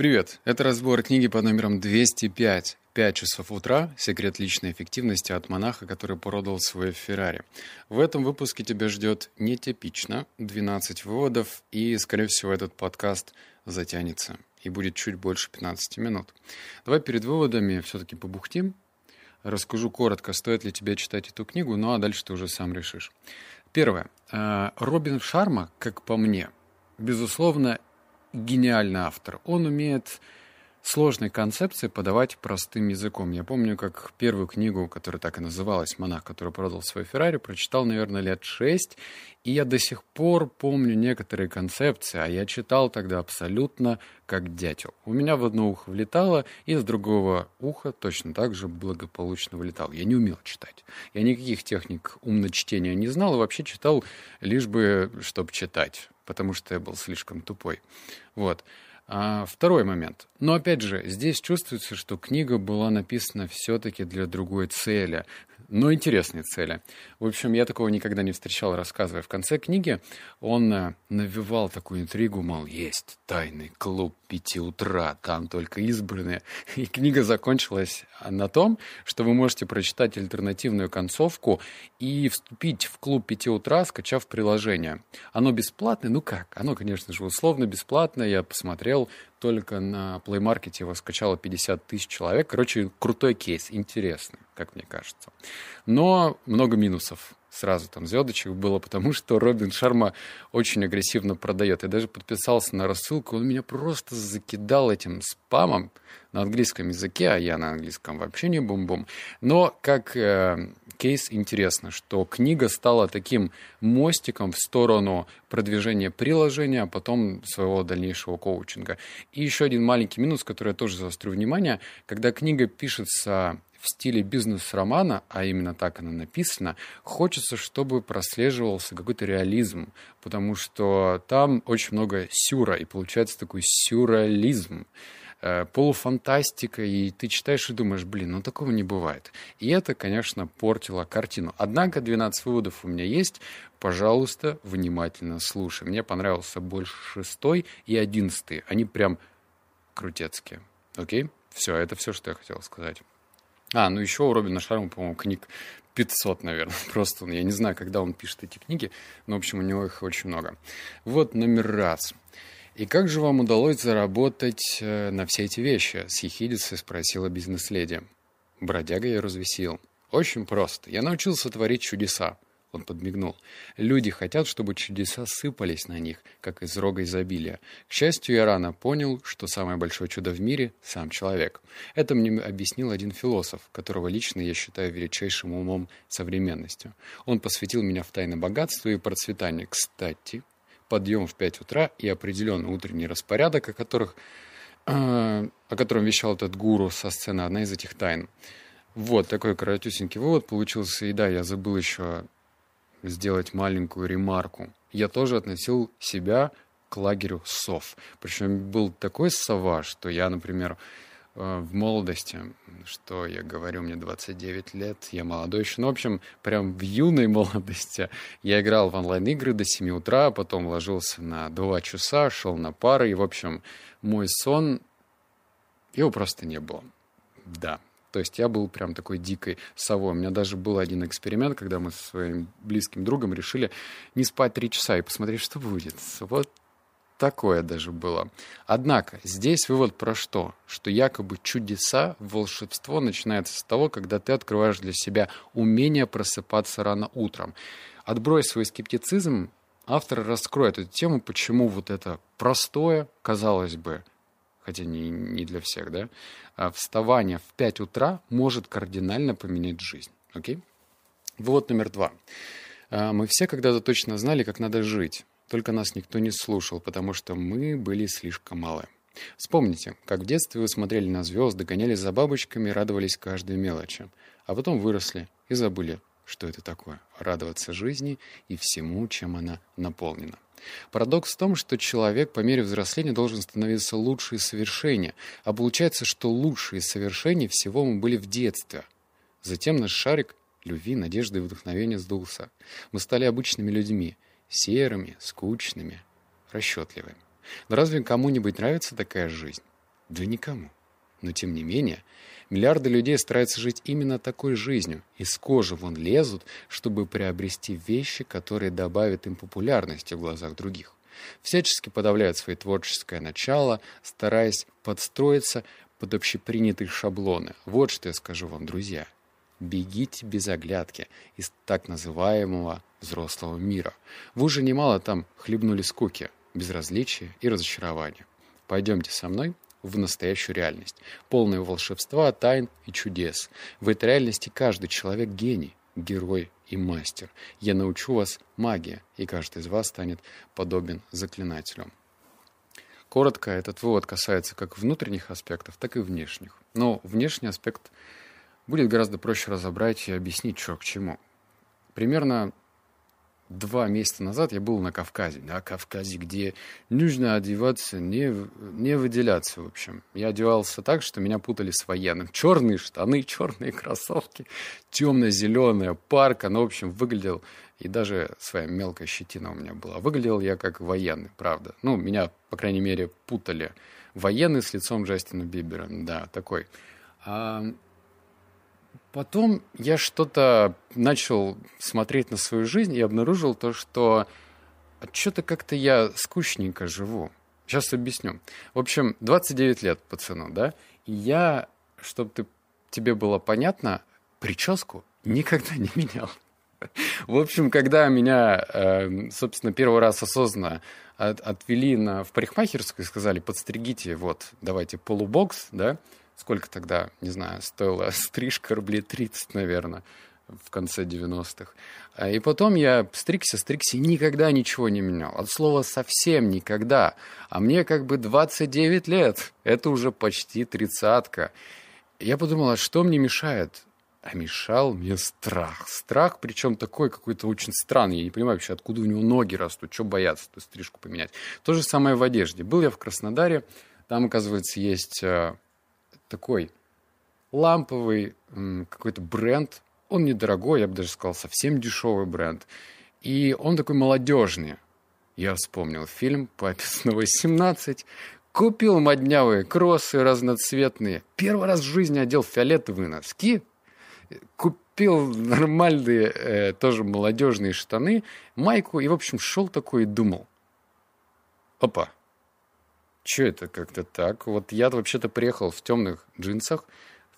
Привет! Это разбор книги под номером 205. «Пять часов утра. Секрет личной эффективности от монаха, который продал свой Феррари». В этом выпуске тебя ждет нетипично, 12 выводов, и, скорее всего, этот подкаст затянется и будет чуть больше 15 минут. Давай перед выводами все-таки побухтим. Расскажу коротко, стоит ли тебе читать эту книгу, ну а дальше ты уже сам решишь. Первое. Э, Робин Шарма, как по мне, безусловно, гениальный автор. Он умеет сложные концепции подавать простым языком. Я помню, как первую книгу, которая так и называлась «Монах, который продал свой Феррари», прочитал, наверное, лет шесть, и я до сих пор помню некоторые концепции, а я читал тогда абсолютно как дятел. У меня в одно ухо влетало, и с другого уха точно так же благополучно вылетал. Я не умел читать. Я никаких техник умночтения не знал, и вообще читал лишь бы, чтобы читать потому что я был слишком тупой. Вот. А второй момент. Но опять же, здесь чувствуется, что книга была написана все-таки для другой цели но интересные цели. В общем, я такого никогда не встречал, рассказывая. В конце книги он э, навевал такую интригу, мол, есть тайный клуб пяти утра, там только избранные. И книга закончилась на том, что вы можете прочитать альтернативную концовку и вступить в клуб пяти утра, скачав приложение. Оно бесплатное? Ну как? Оно, конечно же, условно бесплатное. Я посмотрел, только на Play Market его скачало 50 тысяч человек. Короче, крутой кейс, интересный, как мне кажется. Но много минусов сразу там звездочек было, потому что Робин Шарма очень агрессивно продает. Я даже подписался на рассылку, он меня просто закидал этим спамом на английском языке, а я на английском вообще не бум-бум. Но как э, кейс интересно, что книга стала таким мостиком в сторону продвижения приложения, а потом своего дальнейшего коучинга. И еще один маленький минус, который я тоже заострю внимание, когда книга пишется в стиле бизнес-романа, а именно так она написана, хочется, чтобы прослеживался какой-то реализм, потому что там очень много сюра, и получается такой сюрреализм э, полуфантастика, и ты читаешь и думаешь, блин, ну такого не бывает. И это, конечно, портило картину. Однако 12 выводов у меня есть. Пожалуйста, внимательно слушай. Мне понравился больше шестой и одиннадцатый. Они прям крутецкие. Окей? Все, это все, что я хотел сказать. А, ну еще у Робина Шарма, по-моему, книг 500, наверное. Просто я не знаю, когда он пишет эти книги, но, в общем, у него их очень много. Вот номер раз. «И как же вам удалось заработать э, на все эти вещи?» — с ехидицей спросила бизнес-леди. Бродяга я развесил. «Очень просто. Я научился творить чудеса. Он подмигнул. Люди хотят, чтобы чудеса сыпались на них, как из рога изобилия. К счастью, я рано понял, что самое большое чудо в мире — сам человек. Это мне объяснил один философ, которого лично я считаю величайшим умом современностью. Он посвятил меня в тайны богатства и процветания. Кстати, подъем в 5 утра и определенный утренний распорядок, о, которых, э, о котором вещал этот гуру со сцены, одна из этих тайн. Вот такой коротюсенький вывод получился. И да, я забыл еще сделать маленькую ремарку. Я тоже относил себя к лагерю сов. Причем был такой сова, что я, например, э, в молодости, что я говорю, мне 29 лет, я молодой еще, ну, в общем, прям в юной молодости я играл в онлайн-игры до 7 утра, потом ложился на 2 часа, шел на пары, и, в общем, мой сон, его просто не было. Да, то есть я был прям такой дикой совой. У меня даже был один эксперимент, когда мы со своим близким другом решили не спать три часа и посмотреть, что будет. Вот такое даже было. Однако, здесь вывод про что? Что якобы чудеса, волшебство начинается с того, когда ты открываешь для себя умение просыпаться рано утром. Отбрось свой скептицизм, автор раскроет эту тему, почему вот это простое, казалось бы, хотя не, не для всех, да, а вставание в 5 утра может кардинально поменять жизнь. Окей? Вывод номер два. А, мы все когда-то точно знали, как надо жить, только нас никто не слушал, потому что мы были слишком малы. Вспомните, как в детстве вы смотрели на звезды, гонялись за бабочками, радовались каждой мелочи, а потом выросли и забыли, что это такое — радоваться жизни и всему, чем она наполнена. Парадокс в том, что человек по мере взросления должен становиться лучше и совершеннее, а получается, что лучшие совершения всего мы были в детстве. Затем наш шарик любви, надежды и вдохновения сдулся. Мы стали обычными людьми, серыми, скучными, расчетливыми. Но разве кому-нибудь нравится такая жизнь? Да никому. Но тем не менее, миллиарды людей стараются жить именно такой жизнью. Из кожи вон лезут, чтобы приобрести вещи, которые добавят им популярности в глазах других. Всячески подавляют свои творческое начало, стараясь подстроиться под общепринятые шаблоны. Вот что я скажу вам, друзья. Бегите без оглядки из так называемого взрослого мира. Вы уже немало там хлебнули скуки, безразличия и разочарования. Пойдемте со мной в настоящую реальность, полную волшебства, тайн и чудес. В этой реальности каждый человек гений, герой и мастер. Я научу вас магии, и каждый из вас станет подобен заклинателю. Коротко, этот вывод касается как внутренних аспектов, так и внешних. Но внешний аспект будет гораздо проще разобрать и объяснить, что к чему. Примерно два месяца назад я был на Кавказе, на Кавказе, где нужно одеваться, не, не выделяться, в общем. Я одевался так, что меня путали с военным. Черные штаны, черные кроссовки, темно-зеленая парка, ну, в общем, выглядел, и даже своя мелкая щетина у меня была. Выглядел я как военный, правда. Ну, меня, по крайней мере, путали. Военный с лицом Джастина Бибера, да, такой. А Потом я что-то начал смотреть на свою жизнь и обнаружил то, что что-то как-то я скучненько живу. Сейчас объясню. В общем, 29 лет пацану, да? И я, чтобы ты, тебе было понятно, прическу никогда не менял. В общем, когда меня, эм, собственно, первый раз осознанно отвели на, в парикмахерскую и сказали, подстригите, вот, давайте полубокс, да, сколько тогда, не знаю, стоила стрижка, рублей 30, наверное, в конце 90-х. А, и потом я стригся, стригся и никогда ничего не менял. От слова совсем никогда. А мне как бы 29 лет. Это уже почти тридцатка. Я подумал, а что мне мешает? А мешал мне страх. Страх, причем такой какой-то очень странный. Я не понимаю вообще, откуда у него ноги растут, что бояться эту стрижку поменять. То же самое в одежде. Был я в Краснодаре, там, оказывается, есть а, такой ламповый какой-то бренд. Он недорогой, я бы даже сказал, совсем дешевый бренд. И он такой молодежный. Я вспомнил фильм «Папе снова 17». Купил моднявые кроссы разноцветные. Первый раз в жизни одел фиолетовые носки. Купил нормальные, э, тоже молодежные штаны, майку. И, в общем, шел такой и думал. Опа, что это как-то так? Вот я вообще-то приехал в темных джинсах,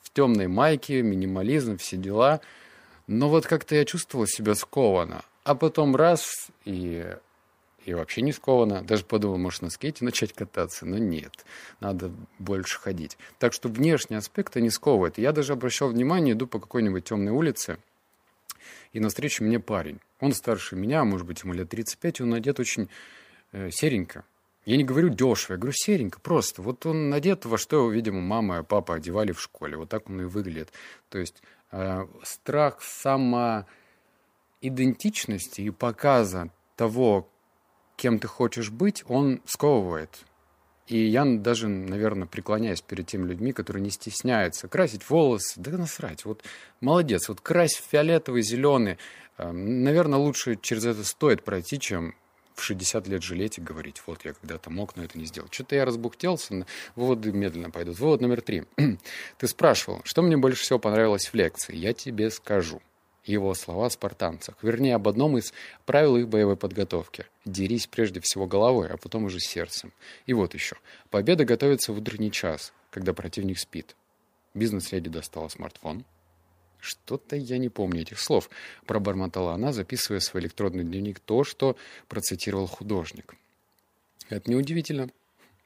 в темной майке, минимализм, все дела. Но вот как-то я чувствовал себя скованно. А потом раз, и, и вообще не скованно. Даже подумал, может, на скейте начать кататься. Но нет, надо больше ходить. Так что внешний аспект не сковывает. Я даже обращал внимание, иду по какой-нибудь темной улице, и навстречу мне парень. Он старше меня, может быть, ему лет 35, и он одет очень э, серенько. Я не говорю дешево, я говорю серенько, просто. Вот он одет во что, видимо, мама и папа одевали в школе. Вот так он и выглядит. То есть э, страх самоидентичности и показа того, кем ты хочешь быть, он сковывает. И я даже, наверное, преклоняюсь перед теми людьми, которые не стесняются красить волосы. Да насрать. Вот молодец. Вот крась фиолетовый, зеленый. Э, наверное, лучше через это стоит пройти, чем в 60 лет жалеть и говорить, вот я когда-то мог, но это не сделал. Что-то я разбухтелся, выводы медленно пойдут. Вывод номер три. Ты спрашивал, что мне больше всего понравилось в лекции? Я тебе скажу. Его слова о спартанцах. Вернее, об одном из правил их боевой подготовки. Дерись прежде всего головой, а потом уже сердцем. И вот еще. Победа готовится в утренний час, когда противник спит. Бизнес-леди достала смартфон, что-то я не помню этих слов, пробормотала она, записывая в свой электронный дневник то, что процитировал художник. Это неудивительно,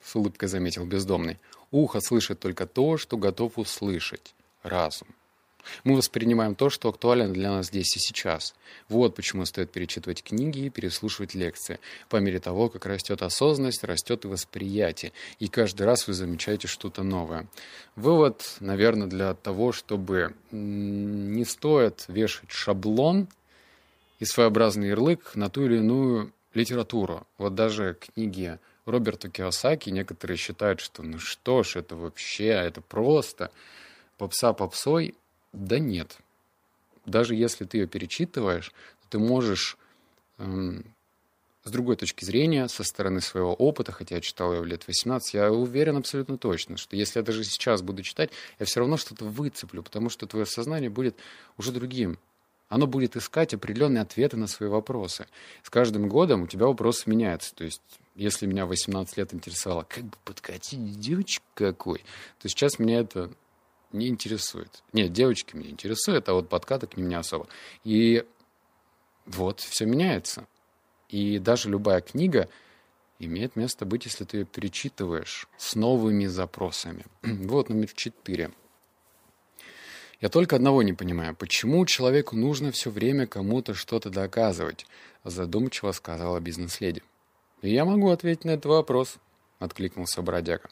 с улыбкой заметил бездомный. Ухо слышит только то, что готов услышать. Разум. Мы воспринимаем то, что актуально для нас здесь и сейчас. Вот почему стоит перечитывать книги и переслушивать лекции. По мере того, как растет осознанность, растет и восприятие. И каждый раз вы замечаете что-то новое. Вывод, наверное, для того, чтобы не стоит вешать шаблон и своеобразный ярлык на ту или иную литературу. Вот даже книги Роберта Киосаки некоторые считают, что ну что ж, это вообще, это просто попса попсой. Да нет. Даже если ты ее перечитываешь, ты можешь эм, с другой точки зрения, со стороны своего опыта, хотя я читал его лет 18, я уверен абсолютно точно, что если я даже сейчас буду читать, я все равно что-то выцеплю, потому что твое сознание будет уже другим. Оно будет искать определенные ответы на свои вопросы. С каждым годом у тебя вопросы меняются. То есть, если меня 18 лет интересовало, как бы подкатить девочек какой, то сейчас меня это не интересует. Нет, девочки меня интересуют, а вот подкаты к ним не особо. И вот, все меняется. И даже любая книга имеет место быть, если ты ее перечитываешь с новыми запросами. вот номер четыре. Я только одного не понимаю, почему человеку нужно все время кому-то что-то доказывать, задумчиво сказала бизнес-леди. Я могу ответить на этот вопрос, откликнулся бродяга.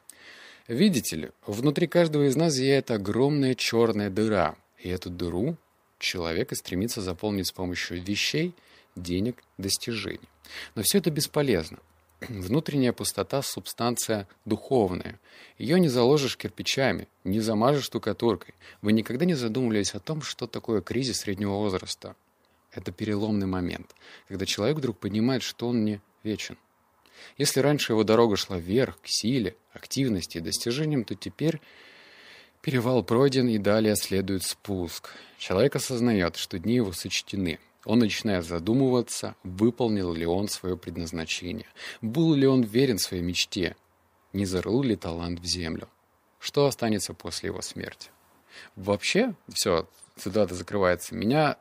Видите ли, внутри каждого из нас зияет огромная черная дыра, и эту дыру человек и стремится заполнить с помощью вещей – денег, достижений. Но все это бесполезно. Внутренняя пустота – субстанция духовная. Ее не заложишь кирпичами, не замажешь штукатуркой. Вы никогда не задумывались о том, что такое кризис среднего возраста. Это переломный момент, когда человек вдруг понимает, что он не вечен. Если раньше его дорога шла вверх, к силе, активности и достижениям, то теперь перевал пройден и далее следует спуск. Человек осознает, что дни его сочтены – он начинает задумываться, выполнил ли он свое предназначение, был ли он верен своей мечте, не зарыл ли талант в землю, что останется после его смерти. Вообще, все, цитата закрывается, меня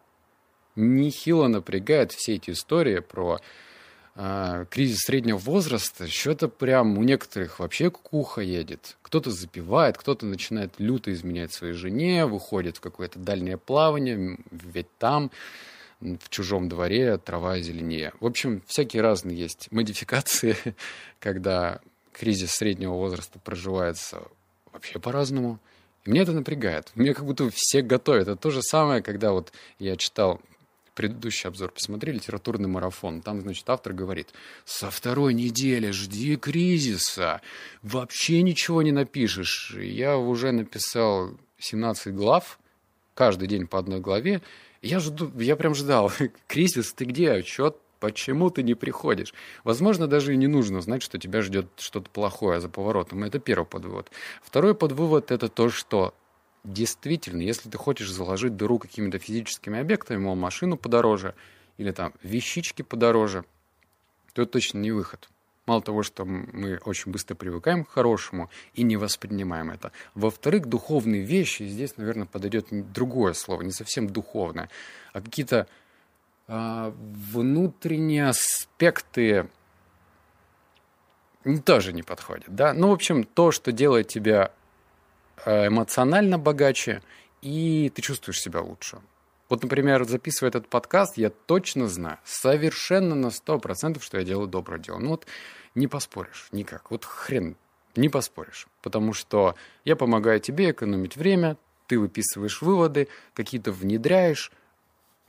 нехило напрягает все эти истории про э, кризис среднего возраста. Что-то прям у некоторых вообще кукуха едет. Кто-то запивает, кто-то начинает люто изменять своей жене, выходит в какое-то дальнее плавание, ведь там в чужом дворе трава зеленее. В общем, всякие разные есть модификации, когда кризис среднего возраста проживается вообще по-разному. И мне это напрягает. Мне как будто все готовят. Это то же самое, когда вот я читал предыдущий обзор, посмотри, литературный марафон. Там, значит, автор говорит, со второй недели жди кризиса. Вообще ничего не напишешь. Я уже написал 17 глав, каждый день по одной главе, я, жду, я прям ждал. Кризис, ты где? Отчет? Почему ты не приходишь? Возможно, даже и не нужно знать, что тебя ждет что-то плохое за поворотом. Это первый подвывод. Второй подвывод – это то, что действительно, если ты хочешь заложить дыру какими-то физическими объектами, мол, машину подороже или там вещички подороже, то это точно не выход. Мало того, что мы очень быстро привыкаем к хорошему и не воспринимаем это. Во-вторых, духовные вещи, здесь, наверное, подойдет другое слово, не совсем духовное, а какие-то э, внутренние аспекты тоже не подходят. Да? Ну, в общем, то, что делает тебя эмоционально богаче, и ты чувствуешь себя лучше. Вот, например, записывая этот подкаст, я точно знаю, совершенно на 100%, что я делаю доброе дело. Ну вот не поспоришь никак. Вот хрен, не поспоришь. Потому что я помогаю тебе экономить время, ты выписываешь выводы, какие-то внедряешь,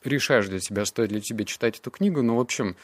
решаешь для себя, стоит ли тебе читать эту книгу. Ну, в общем,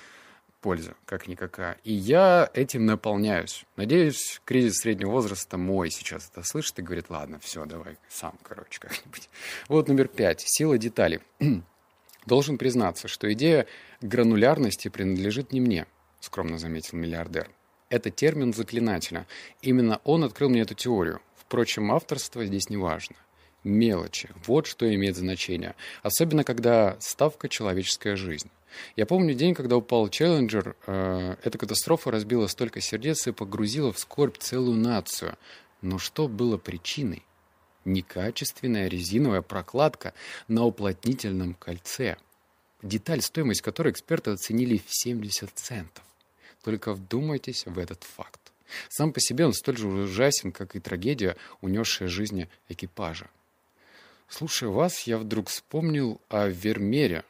польза, как-никакая. И я этим наполняюсь. Надеюсь, кризис среднего возраста мой сейчас это слышит и говорит, ладно, все, давай сам, короче, как-нибудь. Вот номер пять. Сила деталей. Должен признаться, что идея гранулярности принадлежит не мне, скромно заметил миллиардер. Это термин заклинателя. Именно он открыл мне эту теорию. Впрочем, авторство здесь не важно. Мелочи. Вот что имеет значение. Особенно, когда ставка человеческая жизнь. Я помню день, когда упал Челленджер. Э, эта катастрофа разбила столько сердец и погрузила в скорбь целую нацию. Но что было причиной? Некачественная резиновая прокладка на уплотнительном кольце. Деталь, стоимость которой эксперты оценили в 70 центов. Только вдумайтесь в этот факт. Сам по себе он столь же ужасен, как и трагедия, унесшая жизни экипажа. Слушая вас, я вдруг вспомнил о Вермере,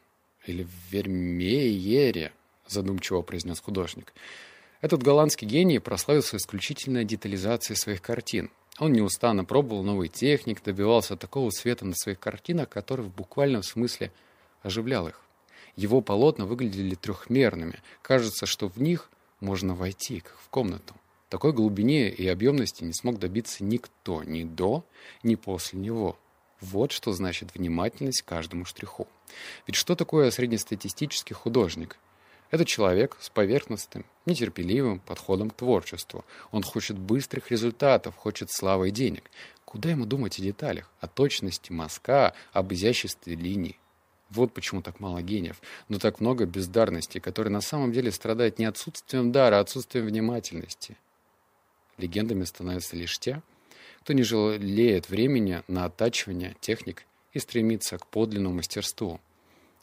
или Вермеере, задумчиво произнес художник. Этот голландский гений прославился исключительной детализацией своих картин. Он неустанно пробовал новый техник, добивался такого света на своих картинах, который в буквальном смысле оживлял их. Его полотна выглядели трехмерными. Кажется, что в них можно войти, как в комнату. Такой глубине и объемности не смог добиться никто ни до, ни после него. Вот что значит внимательность к каждому штриху. Ведь что такое среднестатистический художник? Это человек с поверхностным, нетерпеливым подходом к творчеству. Он хочет быстрых результатов, хочет славы и денег. Куда ему думать о деталях, о точности мазка, об изяществе линий? Вот почему так мало гениев, но так много бездарности, которые на самом деле страдают не отсутствием дара, а отсутствием внимательности. Легендами становятся лишь те, кто не жалеет времени на оттачивание техник и стремится к подлинному мастерству,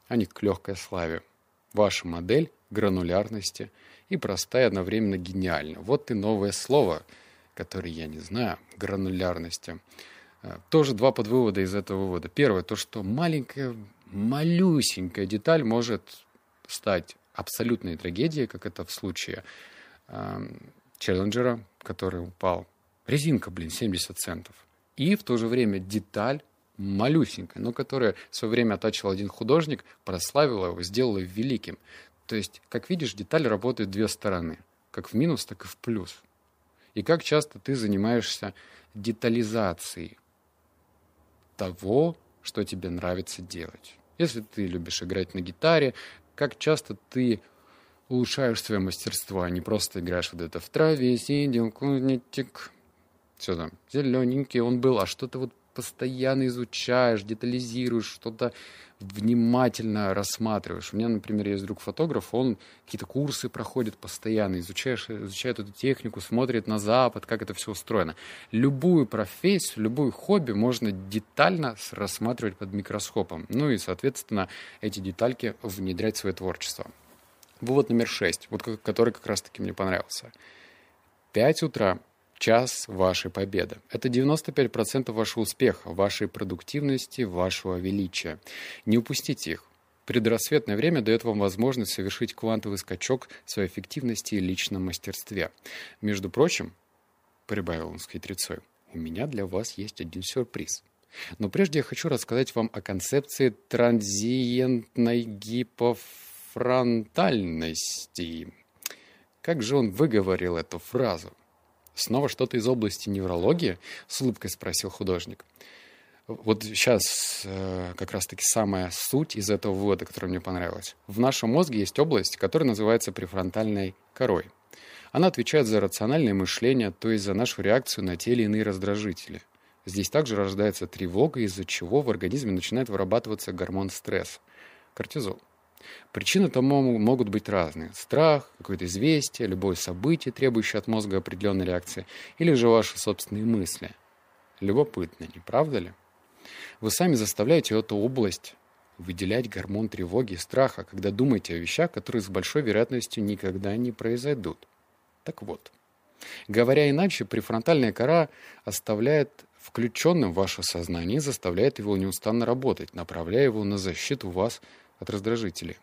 а не к легкой славе. Ваша модель гранулярности и простая одновременно гениальна. Вот и новое слово, которое я не знаю, гранулярности. Э, тоже два подвывода из этого вывода. Первое, то, что маленькая, малюсенькая деталь может стать абсолютной трагедией, как это в случае э, Челленджера, который упал. Резинка, блин, 70 центов. И в то же время деталь малюсенькая, но которая в свое время оттачивал один художник, прославила его, сделала великим. То есть, как видишь, деталь работает две стороны. Как в минус, так и в плюс. И как часто ты занимаешься детализацией того, что тебе нравится делать. Если ты любишь играть на гитаре, как часто ты улучшаешь свое мастерство, а не просто играешь вот это в траве, сидел кузнечик, все там, зелененький он был, а что-то вот постоянно изучаешь, детализируешь, что-то внимательно рассматриваешь. У меня, например, есть друг фотограф, он какие-то курсы проходит постоянно, изучаешь, изучает эту технику, смотрит на Запад, как это все устроено. Любую профессию, любое хобби можно детально рассматривать под микроскопом. Ну и, соответственно, эти детальки внедрять в свое творчество. Вывод номер шесть, вот который как раз-таки мне понравился. Пять утра час вашей победы. Это 95% вашего успеха, вашей продуктивности, вашего величия. Не упустите их. Предрассветное время дает вам возможность совершить квантовый скачок в своей эффективности и личном мастерстве. Между прочим, прибавил он с хитрецой, у меня для вас есть один сюрприз. Но прежде я хочу рассказать вам о концепции транзиентной гипофронтальности. Как же он выговорил эту фразу? Снова что-то из области неврологии? С улыбкой спросил художник. Вот сейчас э, как раз-таки самая суть из этого вывода, который мне понравилась. В нашем мозге есть область, которая называется префронтальной корой. Она отвечает за рациональное мышление, то есть за нашу реакцию на те или иные раздражители. Здесь также рождается тревога, из-за чего в организме начинает вырабатываться гормон стресса – кортизол. Причины тому могут быть разные. Страх, какое-то известие, любое событие, требующее от мозга определенной реакции, или же ваши собственные мысли. Любопытно, не правда ли? Вы сами заставляете эту область выделять гормон тревоги и страха, когда думаете о вещах, которые с большой вероятностью никогда не произойдут. Так вот, говоря иначе, префронтальная кора оставляет включенным ваше сознание и заставляет его неустанно работать, направляя его на защиту вас от раздражителей.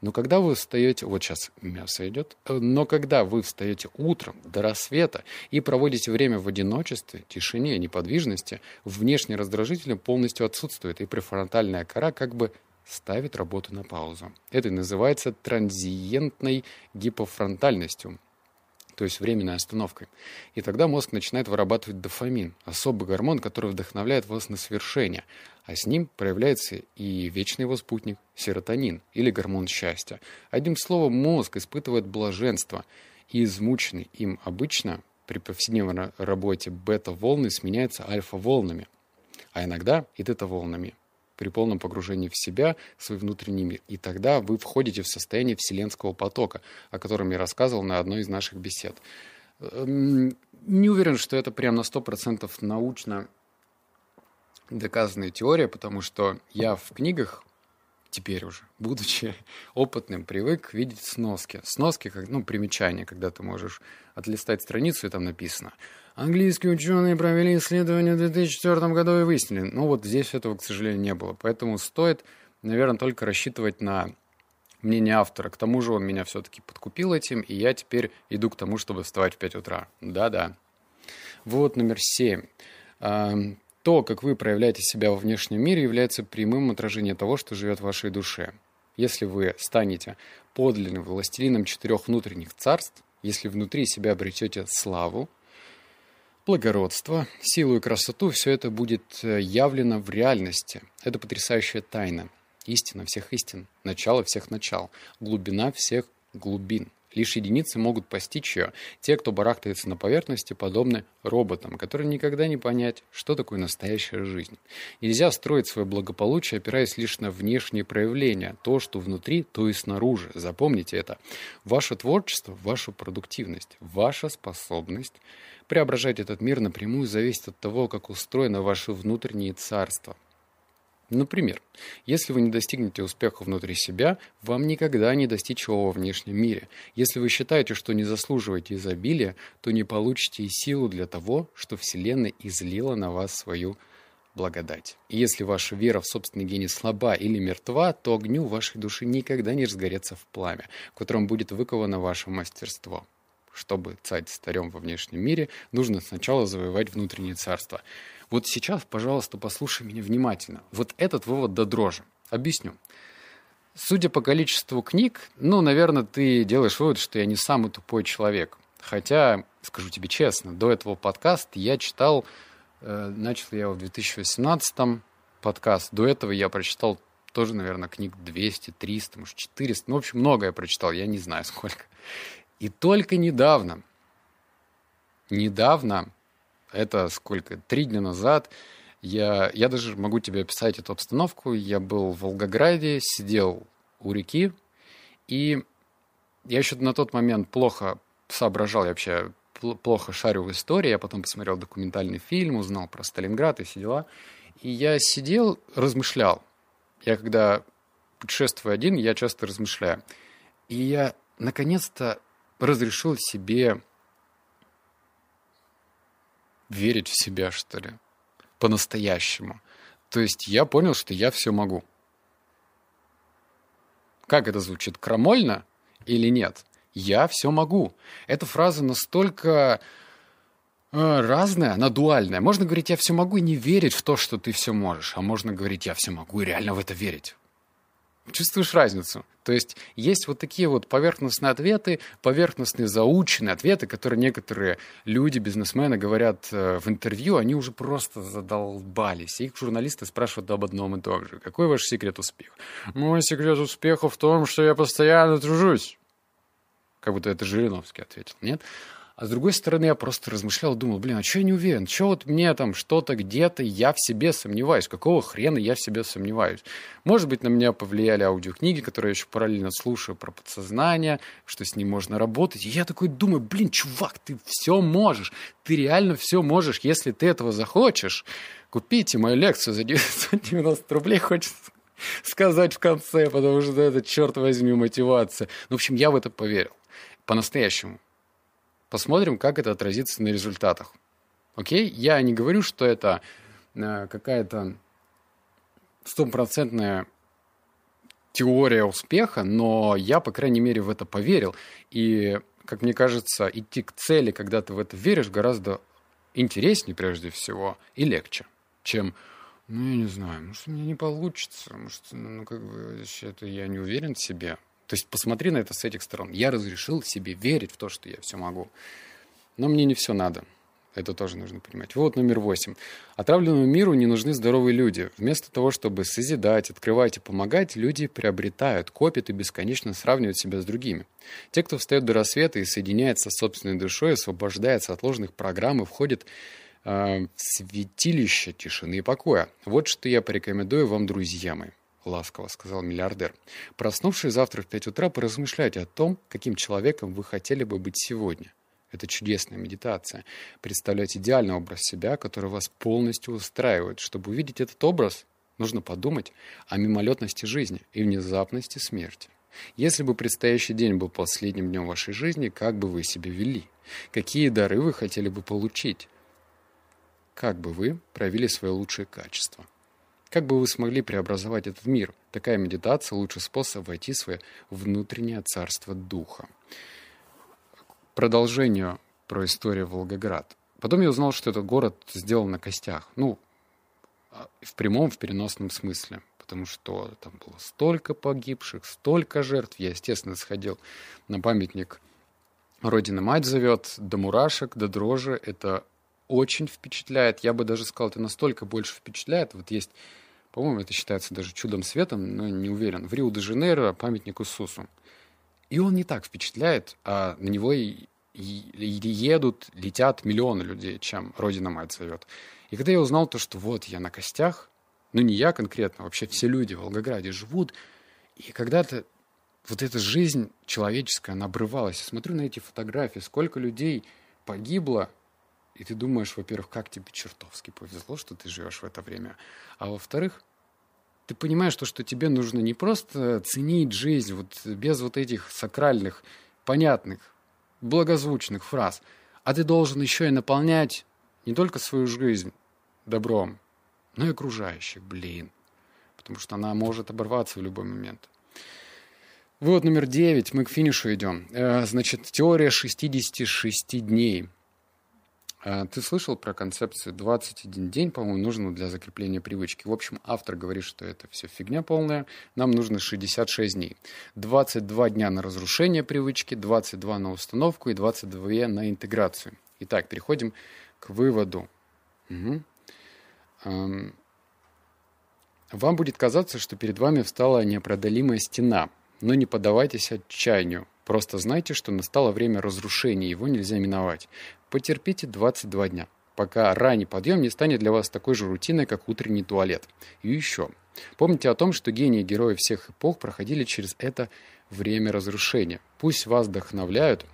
Но когда вы встаете, вот сейчас мясо идет, э, но когда вы встаете утром до рассвета и проводите время в одиночестве, тишине, неподвижности, внешние раздражители полностью отсутствуют, и префронтальная кора как бы ставит работу на паузу. Это называется транзиентной гипофронтальностью то есть временной остановкой. И тогда мозг начинает вырабатывать дофамин, особый гормон, который вдохновляет вас на свершение, а с ним проявляется и вечный его спутник – серотонин или гормон счастья. Одним словом, мозг испытывает блаженство, и измученный им обычно при повседневной работе бета-волны сменяются альфа-волнами, а иногда и тета-волнами при полном погружении в себя, в свой внутренний мир. И тогда вы входите в состояние вселенского потока, о котором я рассказывал на одной из наших бесед. Эм, не уверен, что это прям на 100% научно доказанная теория, потому что я в книгах теперь уже, будучи опытным, привык видеть сноски. Сноски, как, ну, примечания, когда ты можешь отлистать страницу, и там написано «Английские ученые провели исследование в 2004 году и выяснили». Ну, вот здесь этого, к сожалению, не было. Поэтому стоит, наверное, только рассчитывать на мнение автора. К тому же он меня все-таки подкупил этим, и я теперь иду к тому, чтобы вставать в 5 утра. Да-да. Вот номер семь. То, как вы проявляете себя во внешнем мире, является прямым отражением того, что живет в вашей душе. Если вы станете подлинным властелином четырех внутренних царств, если внутри себя обретете славу, благородство, силу и красоту, все это будет э, явлено в реальности. Это потрясающая тайна. Истина всех истин, начало всех начал, глубина всех глубин. Лишь единицы могут постичь ее. Те, кто барахтается на поверхности, подобны роботам, которые никогда не понять, что такое настоящая жизнь. Нельзя строить свое благополучие, опираясь лишь на внешние проявления. То, что внутри, то и снаружи. Запомните это. Ваше творчество, ваша продуктивность, ваша способность преображать этот мир напрямую зависит от того, как устроено ваше внутреннее царство. Например, если вы не достигнете успеха внутри себя, вам никогда не достичь его во внешнем мире. Если вы считаете, что не заслуживаете изобилия, то не получите и силу для того, что Вселенная излила на вас свою благодать. И если ваша вера в собственный гений слаба или мертва, то огню вашей души никогда не разгореться в пламя, в котором будет выковано ваше мастерство. Чтобы царь старем во внешнем мире, нужно сначала завоевать внутреннее царство. Вот сейчас, пожалуйста, послушай меня внимательно. Вот этот вывод до дрожи. Объясню. Судя по количеству книг, ну, наверное, ты делаешь вывод, что я не самый тупой человек. Хотя, скажу тебе честно, до этого подкаста я читал, э, начал я его в 2018 подкаст. До этого я прочитал тоже, наверное, книг 200, 300, может, 400. Ну, в общем, много я прочитал, я не знаю сколько. И только недавно, недавно это сколько? Три дня назад я, я даже могу тебе описать эту обстановку. Я был в Волгограде, сидел у реки, и я еще на тот момент плохо соображал, я вообще плохо шарю в истории. Я потом посмотрел документальный фильм, узнал про Сталинград и все дела. И я сидел, размышлял. Я когда путешествую один, я часто размышляю. И я наконец-то разрешил себе верить в себя, что ли, по-настоящему. То есть я понял, что я все могу. Как это звучит? Крамольно или нет? Я все могу. Эта фраза настолько э, разная, она дуальная. Можно говорить «я все могу» и не верить в то, что ты все можешь. А можно говорить «я все могу» и реально в это верить. Чувствуешь разницу? То есть есть вот такие вот поверхностные ответы, поверхностные заученные ответы, которые некоторые люди, бизнесмены говорят э, в интервью, они уже просто задолбались. Их журналисты спрашивают об одном и том же. Какой ваш секрет успеха? Мой секрет успеха в том, что я постоянно тружусь. Как будто это Жириновский ответил. Нет? А с другой стороны, я просто размышлял, думал, блин, а что я не уверен? Что вот мне там что-то где-то, я в себе сомневаюсь. Какого хрена я в себе сомневаюсь? Может быть, на меня повлияли аудиокниги, которые я еще параллельно слушаю про подсознание, что с ним можно работать. И я такой думаю, блин, чувак, ты все можешь. Ты реально все можешь, если ты этого захочешь. Купите мою лекцию за 990 рублей, хочется сказать в конце, потому что это, черт возьми, мотивация. Ну, в общем, я в это поверил. По-настоящему. Посмотрим, как это отразится на результатах. Окей? Я не говорю, что это э, какая-то стопроцентная теория успеха, но я, по крайней мере, в это поверил. И, как мне кажется, идти к цели, когда ты в это веришь, гораздо интереснее, прежде всего, и легче, чем, ну, я не знаю, может, у меня не получится, может, ну, как бы, это я не уверен в себе. То есть посмотри на это с этих сторон. Я разрешил себе верить в то, что я все могу. Но мне не все надо. Это тоже нужно понимать. Вот номер восемь. Отравленному миру не нужны здоровые люди. Вместо того, чтобы созидать, открывать и помогать, люди приобретают, копят и бесконечно сравнивают себя с другими. Те, кто встает до рассвета и соединяется с собственной душой, освобождается от ложных программ и входит э, в святилище тишины и покоя. Вот что я порекомендую вам, друзья мои. — ласково сказал миллиардер. «Проснувшись завтра в пять утра, поразмышляйте о том, каким человеком вы хотели бы быть сегодня. Это чудесная медитация. Представлять идеальный образ себя, который вас полностью устраивает. Чтобы увидеть этот образ, нужно подумать о мимолетности жизни и внезапности смерти. Если бы предстоящий день был последним днем вашей жизни, как бы вы себя вели? Какие дары вы хотели бы получить? Как бы вы проявили свои лучшие качества? Как бы вы смогли преобразовать этот мир? Такая медитация – лучший способ войти в свое внутреннее царство духа. Продолжение про историю Волгоград. Потом я узнал, что этот город сделан на костях. Ну, а, в прямом, в переносном смысле. Потому что там было столько погибших, столько жертв. Я, естественно, сходил на памятник Родина Мать зовет, до мурашек, до дрожи. Это очень впечатляет. Я бы даже сказал, это настолько больше впечатляет. Вот есть по-моему, это считается даже чудом светом, но не уверен. В Рио-де-Жанейро памятник Иисусу. И он не так впечатляет, а на него и, и, и едут, летят миллионы людей, чем Родина Мать зовет. И когда я узнал то, что вот я на костях, ну не я конкретно, вообще все люди в Волгограде живут, и когда-то вот эта жизнь человеческая, она обрывалась. Я смотрю на эти фотографии, сколько людей погибло, и ты думаешь, во-первых, как тебе чертовски повезло, что ты живешь в это время, а во-вторых, ты понимаешь то, что тебе нужно не просто ценить жизнь вот без вот этих сакральных, понятных, благозвучных фраз, а ты должен еще и наполнять не только свою жизнь добром, но и окружающих, блин. Потому что она может оборваться в любой момент. Вывод номер девять. Мы к финишу идем. Э, значит, теория 66 дней. Э, ты слышал про концепцию 21 день, по-моему, нужно для закрепления привычки. В общем, автор говорит, что это все фигня полная. Нам нужно 66 дней. 22 дня на разрушение привычки, 22 на установку и 22 на интеграцию. Итак, переходим к выводу. Угу. Вам будет казаться, что перед вами встала непреодолимая стена – но не поддавайтесь отчаянию. Просто знайте, что настало время разрушения, его нельзя миновать. Потерпите 22 дня, пока ранний подъем не станет для вас такой же рутиной, как утренний туалет. И еще. Помните о том, что гении герои всех эпох проходили через это время разрушения. Пусть вас вдохновляют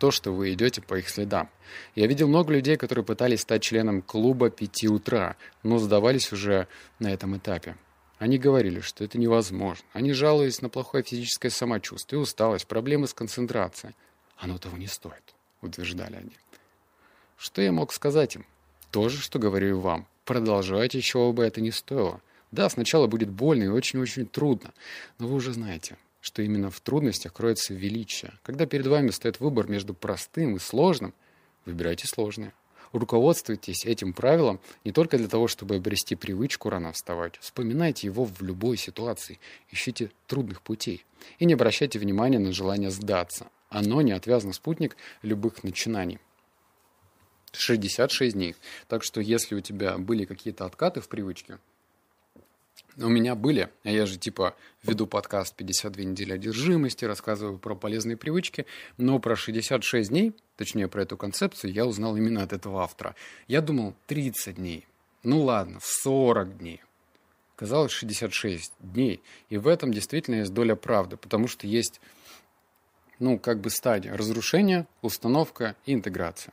то, что вы идете по их следам. Я видел много людей, которые пытались стать членом клуба 5 утра, но сдавались уже на этом этапе. Они говорили, что это невозможно. Они жаловались на плохое физическое самочувствие, усталость, проблемы с концентрацией. Оно того не стоит, утверждали они. Что я мог сказать им? То же, что говорю вам. Продолжайте, чего бы это ни стоило. Да, сначала будет больно и очень-очень трудно, но вы уже знаете, что именно в трудностях кроется величие. Когда перед вами стоит выбор между простым и сложным, выбирайте сложное. Руководствуйтесь этим правилом не только для того, чтобы обрести привычку рано вставать. Вспоминайте его в любой ситуации. Ищите трудных путей. И не обращайте внимания на желание сдаться. Оно неотвязный спутник любых начинаний. 66 дней. Так что если у тебя были какие-то откаты в привычке, у меня были, а я же типа веду подкаст «52 недели одержимости», рассказываю про полезные привычки, но про 66 дней, точнее про эту концепцию, я узнал именно от этого автора. Я думал 30 дней, ну ладно, 40 дней. Казалось 66 дней, и в этом действительно есть доля правды, потому что есть ну, как бы стадия разрушения, установка и интеграция.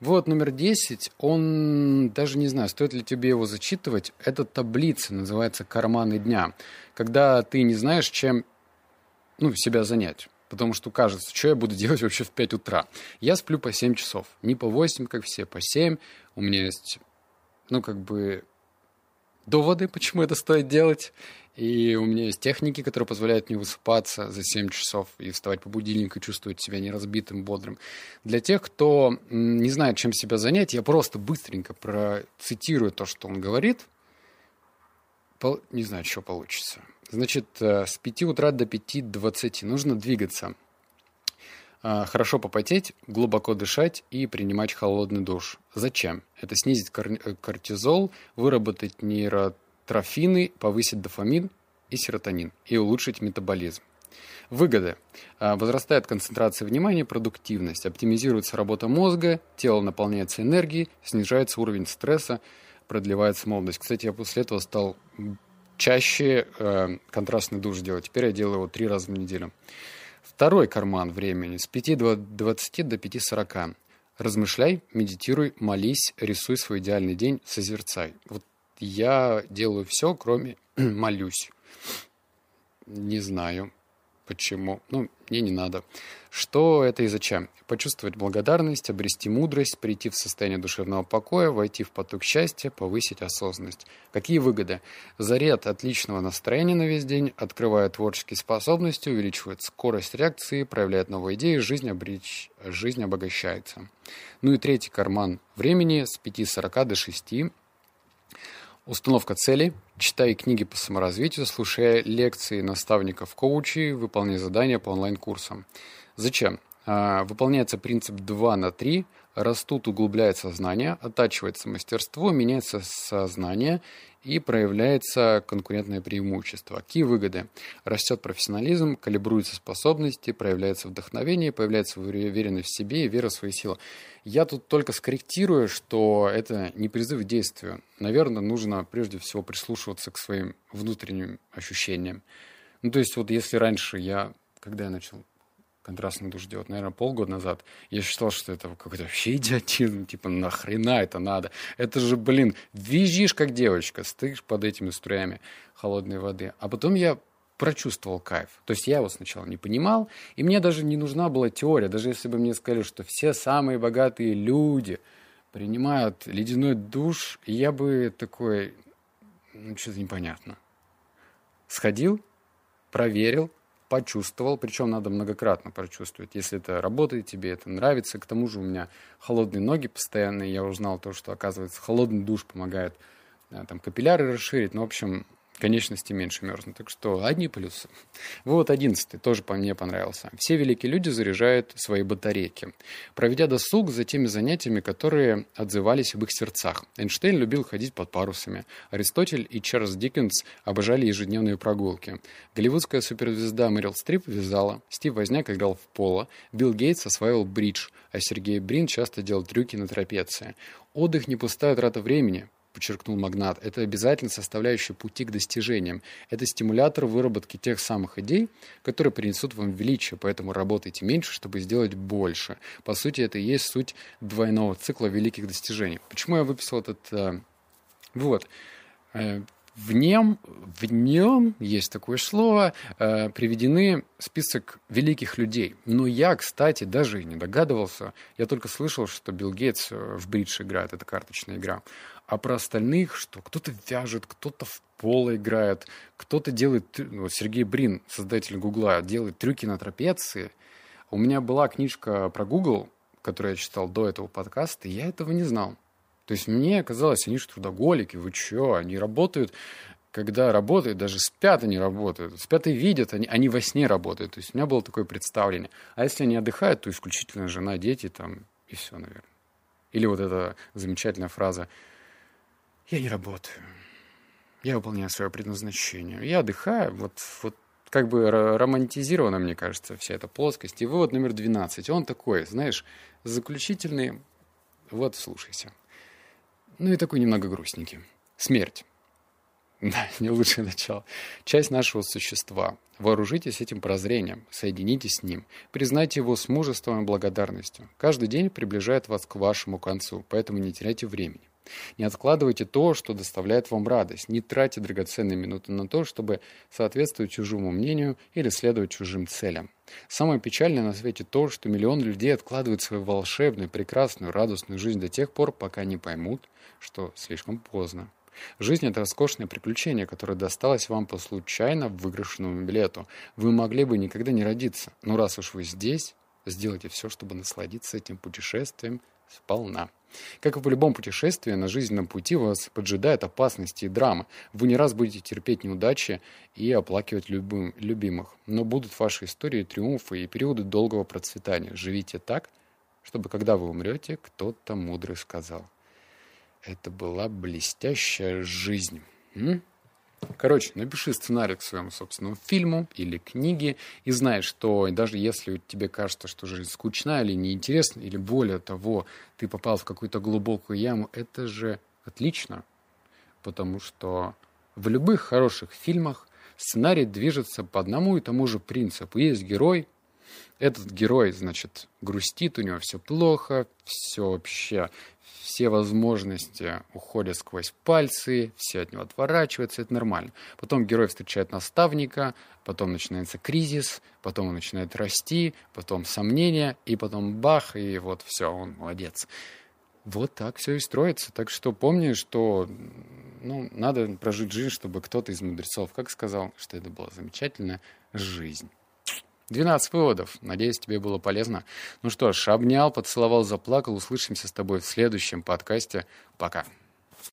Вот номер 10, он, даже не знаю, стоит ли тебе его зачитывать, это таблица, называется «Карманы дня», когда ты не знаешь, чем ну, себя занять. Потому что кажется, что я буду делать вообще в 5 утра. Я сплю по 7 часов. Не по 8, как все, по 7. У меня есть, ну, как бы, доводы, почему это стоит делать. И у меня есть техники, которые позволяют мне высыпаться за 7 часов и вставать по будильнику и чувствовать себя неразбитым, бодрым. Для тех, кто не знает, чем себя занять, я просто быстренько процитирую то, что он говорит. Не знаю, что получится. Значит, э, с 5 утра до 5.20 нужно двигаться. А, хорошо попотеть, глубоко дышать и принимать холодный душ. Зачем? Это снизить э, кортизол, выработать нейротрофины, повысить дофамин и серотонин и улучшить метаболизм. Выгоды. А, возрастает концентрация внимания, продуктивность, оптимизируется работа мозга, тело наполняется энергией, снижается уровень стресса, продлевается молодость. Кстати, я после этого стал чаще э, контрастный душ делать. Теперь я делаю его три раза в неделю. Второй карман времени с 5.20 до 5.40. Размышляй, медитируй, молись, рисуй свой идеальный день, созерцай. Вот я делаю все, кроме молюсь. Не знаю. Почему? Ну, мне не надо. Что это и зачем? Почувствовать благодарность, обрести мудрость, прийти в состояние душевного покоя, войти в поток счастья, повысить осознанность. Какие выгоды? Заряд отличного настроения на весь день, открывает творческие способности, увеличивает скорость реакции, проявляет новые идеи, жизнь, обреч... жизнь обогащается. Ну и третий карман времени с 5.40 до 6 Установка целей. Читай книги по саморазвитию, слушай лекции наставников коучей, выполняй задания по онлайн-курсам. Зачем? А, выполняется принцип 2 на 3, растут, углубляется сознание, оттачивается мастерство, меняется сознание и проявляется конкурентное преимущество. Какие выгоды? Растет профессионализм, калибруются способности, проявляется вдохновение, появляется уверенность в себе и вера в свои силы. Я тут только скорректирую, что это не призыв к действию. Наверное, нужно прежде всего прислушиваться к своим внутренним ощущениям. Ну, то есть вот если раньше я, когда я начал контрастный душ делать, наверное, полгода назад, я считал, что это какой-то вообще идиотизм, типа, нахрена это надо? Это же, блин, визжишь как девочка, стоишь под этими струями холодной воды. А потом я прочувствовал кайф. То есть я его сначала не понимал, и мне даже не нужна была теория. Даже если бы мне сказали, что все самые богатые люди принимают ледяной душ, я бы такой, ну, что-то непонятно. Сходил, проверил, почувствовал, причем надо многократно прочувствовать. Если это работает тебе, это нравится. К тому же у меня холодные ноги постоянные. Я узнал то, что, оказывается, холодный душ помогает там, капилляры расширить. Ну, в общем, конечности меньше мерзнут. Так что одни плюсы. Вот одиннадцатый, тоже по мне понравился. Все великие люди заряжают свои батарейки, проведя досуг за теми занятиями, которые отзывались об их сердцах. Эйнштейн любил ходить под парусами. Аристотель и Чарльз Диккенс обожали ежедневные прогулки. Голливудская суперзвезда Мэрил Стрип вязала. Стив Возняк играл в поло. Билл Гейтс осваивал бридж, а Сергей Брин часто делал трюки на трапеции. Отдых не пустая трата времени подчеркнул магнат, это обязательно составляющая пути к достижениям. Это стимулятор выработки тех самых идей, которые принесут вам величие, поэтому работайте меньше, чтобы сделать больше. По сути, это и есть суть двойного цикла великих достижений. Почему я выписал этот э, вывод? Э, в нем, в нем есть такое слово, э, приведены список великих людей. Но я, кстати, даже и не догадывался. Я только слышал, что Билл Гейтс э, в бридж играет, это карточная игра. А про остальных, что кто-то вяжет, кто-то в поло играет, кто-то делает... Вот Сергей Брин, создатель Гугла, делает трюки на трапеции. У меня была книжка про Google, которую я читал до этого подкаста, и я этого не знал. То есть мне казалось, они же трудоголики, вы чё, они работают, когда работают, даже спят они работают, спят и видят, они, они во сне работают. То есть у меня было такое представление. А если они отдыхают, то исключительно жена, дети там и все, наверное. Или вот эта замечательная фраза – я не работаю. Я выполняю свое предназначение. Я отдыхаю. Вот, вот как бы романтизирована, мне кажется, вся эта плоскость. И вывод номер 12. Он такой, знаешь, заключительный. Вот, слушайся. Ну и такой немного грустненький. Смерть. Да, не лучшее начало. Часть нашего существа. Вооружитесь этим прозрением, соединитесь с ним, признайте его с мужеством и благодарностью. Каждый день приближает вас к вашему концу, поэтому не теряйте времени. Не откладывайте то, что доставляет вам радость. Не тратьте драгоценные минуты на то, чтобы соответствовать чужому мнению или следовать чужим целям. Самое печальное на свете то, что миллионы людей откладывают свою волшебную, прекрасную, радостную жизнь до тех пор, пока не поймут, что слишком поздно. Жизнь – это роскошное приключение, которое досталось вам по случайно выигрышному билету. Вы могли бы никогда не родиться, но раз уж вы здесь, сделайте все, чтобы насладиться этим путешествием сполна. Как и в любом путешествии, на жизненном пути вас поджидают опасности и драмы. Вы не раз будете терпеть неудачи и оплакивать любым, любимых. Но будут ваши истории триумфы и периоды долгого процветания. Живите так, чтобы когда вы умрете, кто-то мудрый сказал. Это была блестящая жизнь. М? Короче, напиши сценарий к своему собственному фильму или книге и знай, что даже если тебе кажется, что жизнь скучна или неинтересна, или более того, ты попал в какую-то глубокую яму, это же отлично, потому что в любых хороших фильмах сценарий движется по одному и тому же принципу. Есть герой, этот герой, значит, грустит, у него все плохо, все вообще, все возможности уходят сквозь пальцы, все от него отворачиваются, это нормально. Потом герой встречает наставника, потом начинается кризис, потом он начинает расти, потом сомнения, и потом бах, и вот все, он молодец. Вот так все и строится. Так что помни, что ну, надо прожить жизнь, чтобы кто-то из мудрецов, как сказал, что это была замечательная жизнь. 12 выводов. Надеюсь, тебе было полезно. Ну что ж, обнял, поцеловал, заплакал. Услышимся с тобой в следующем подкасте. Пока.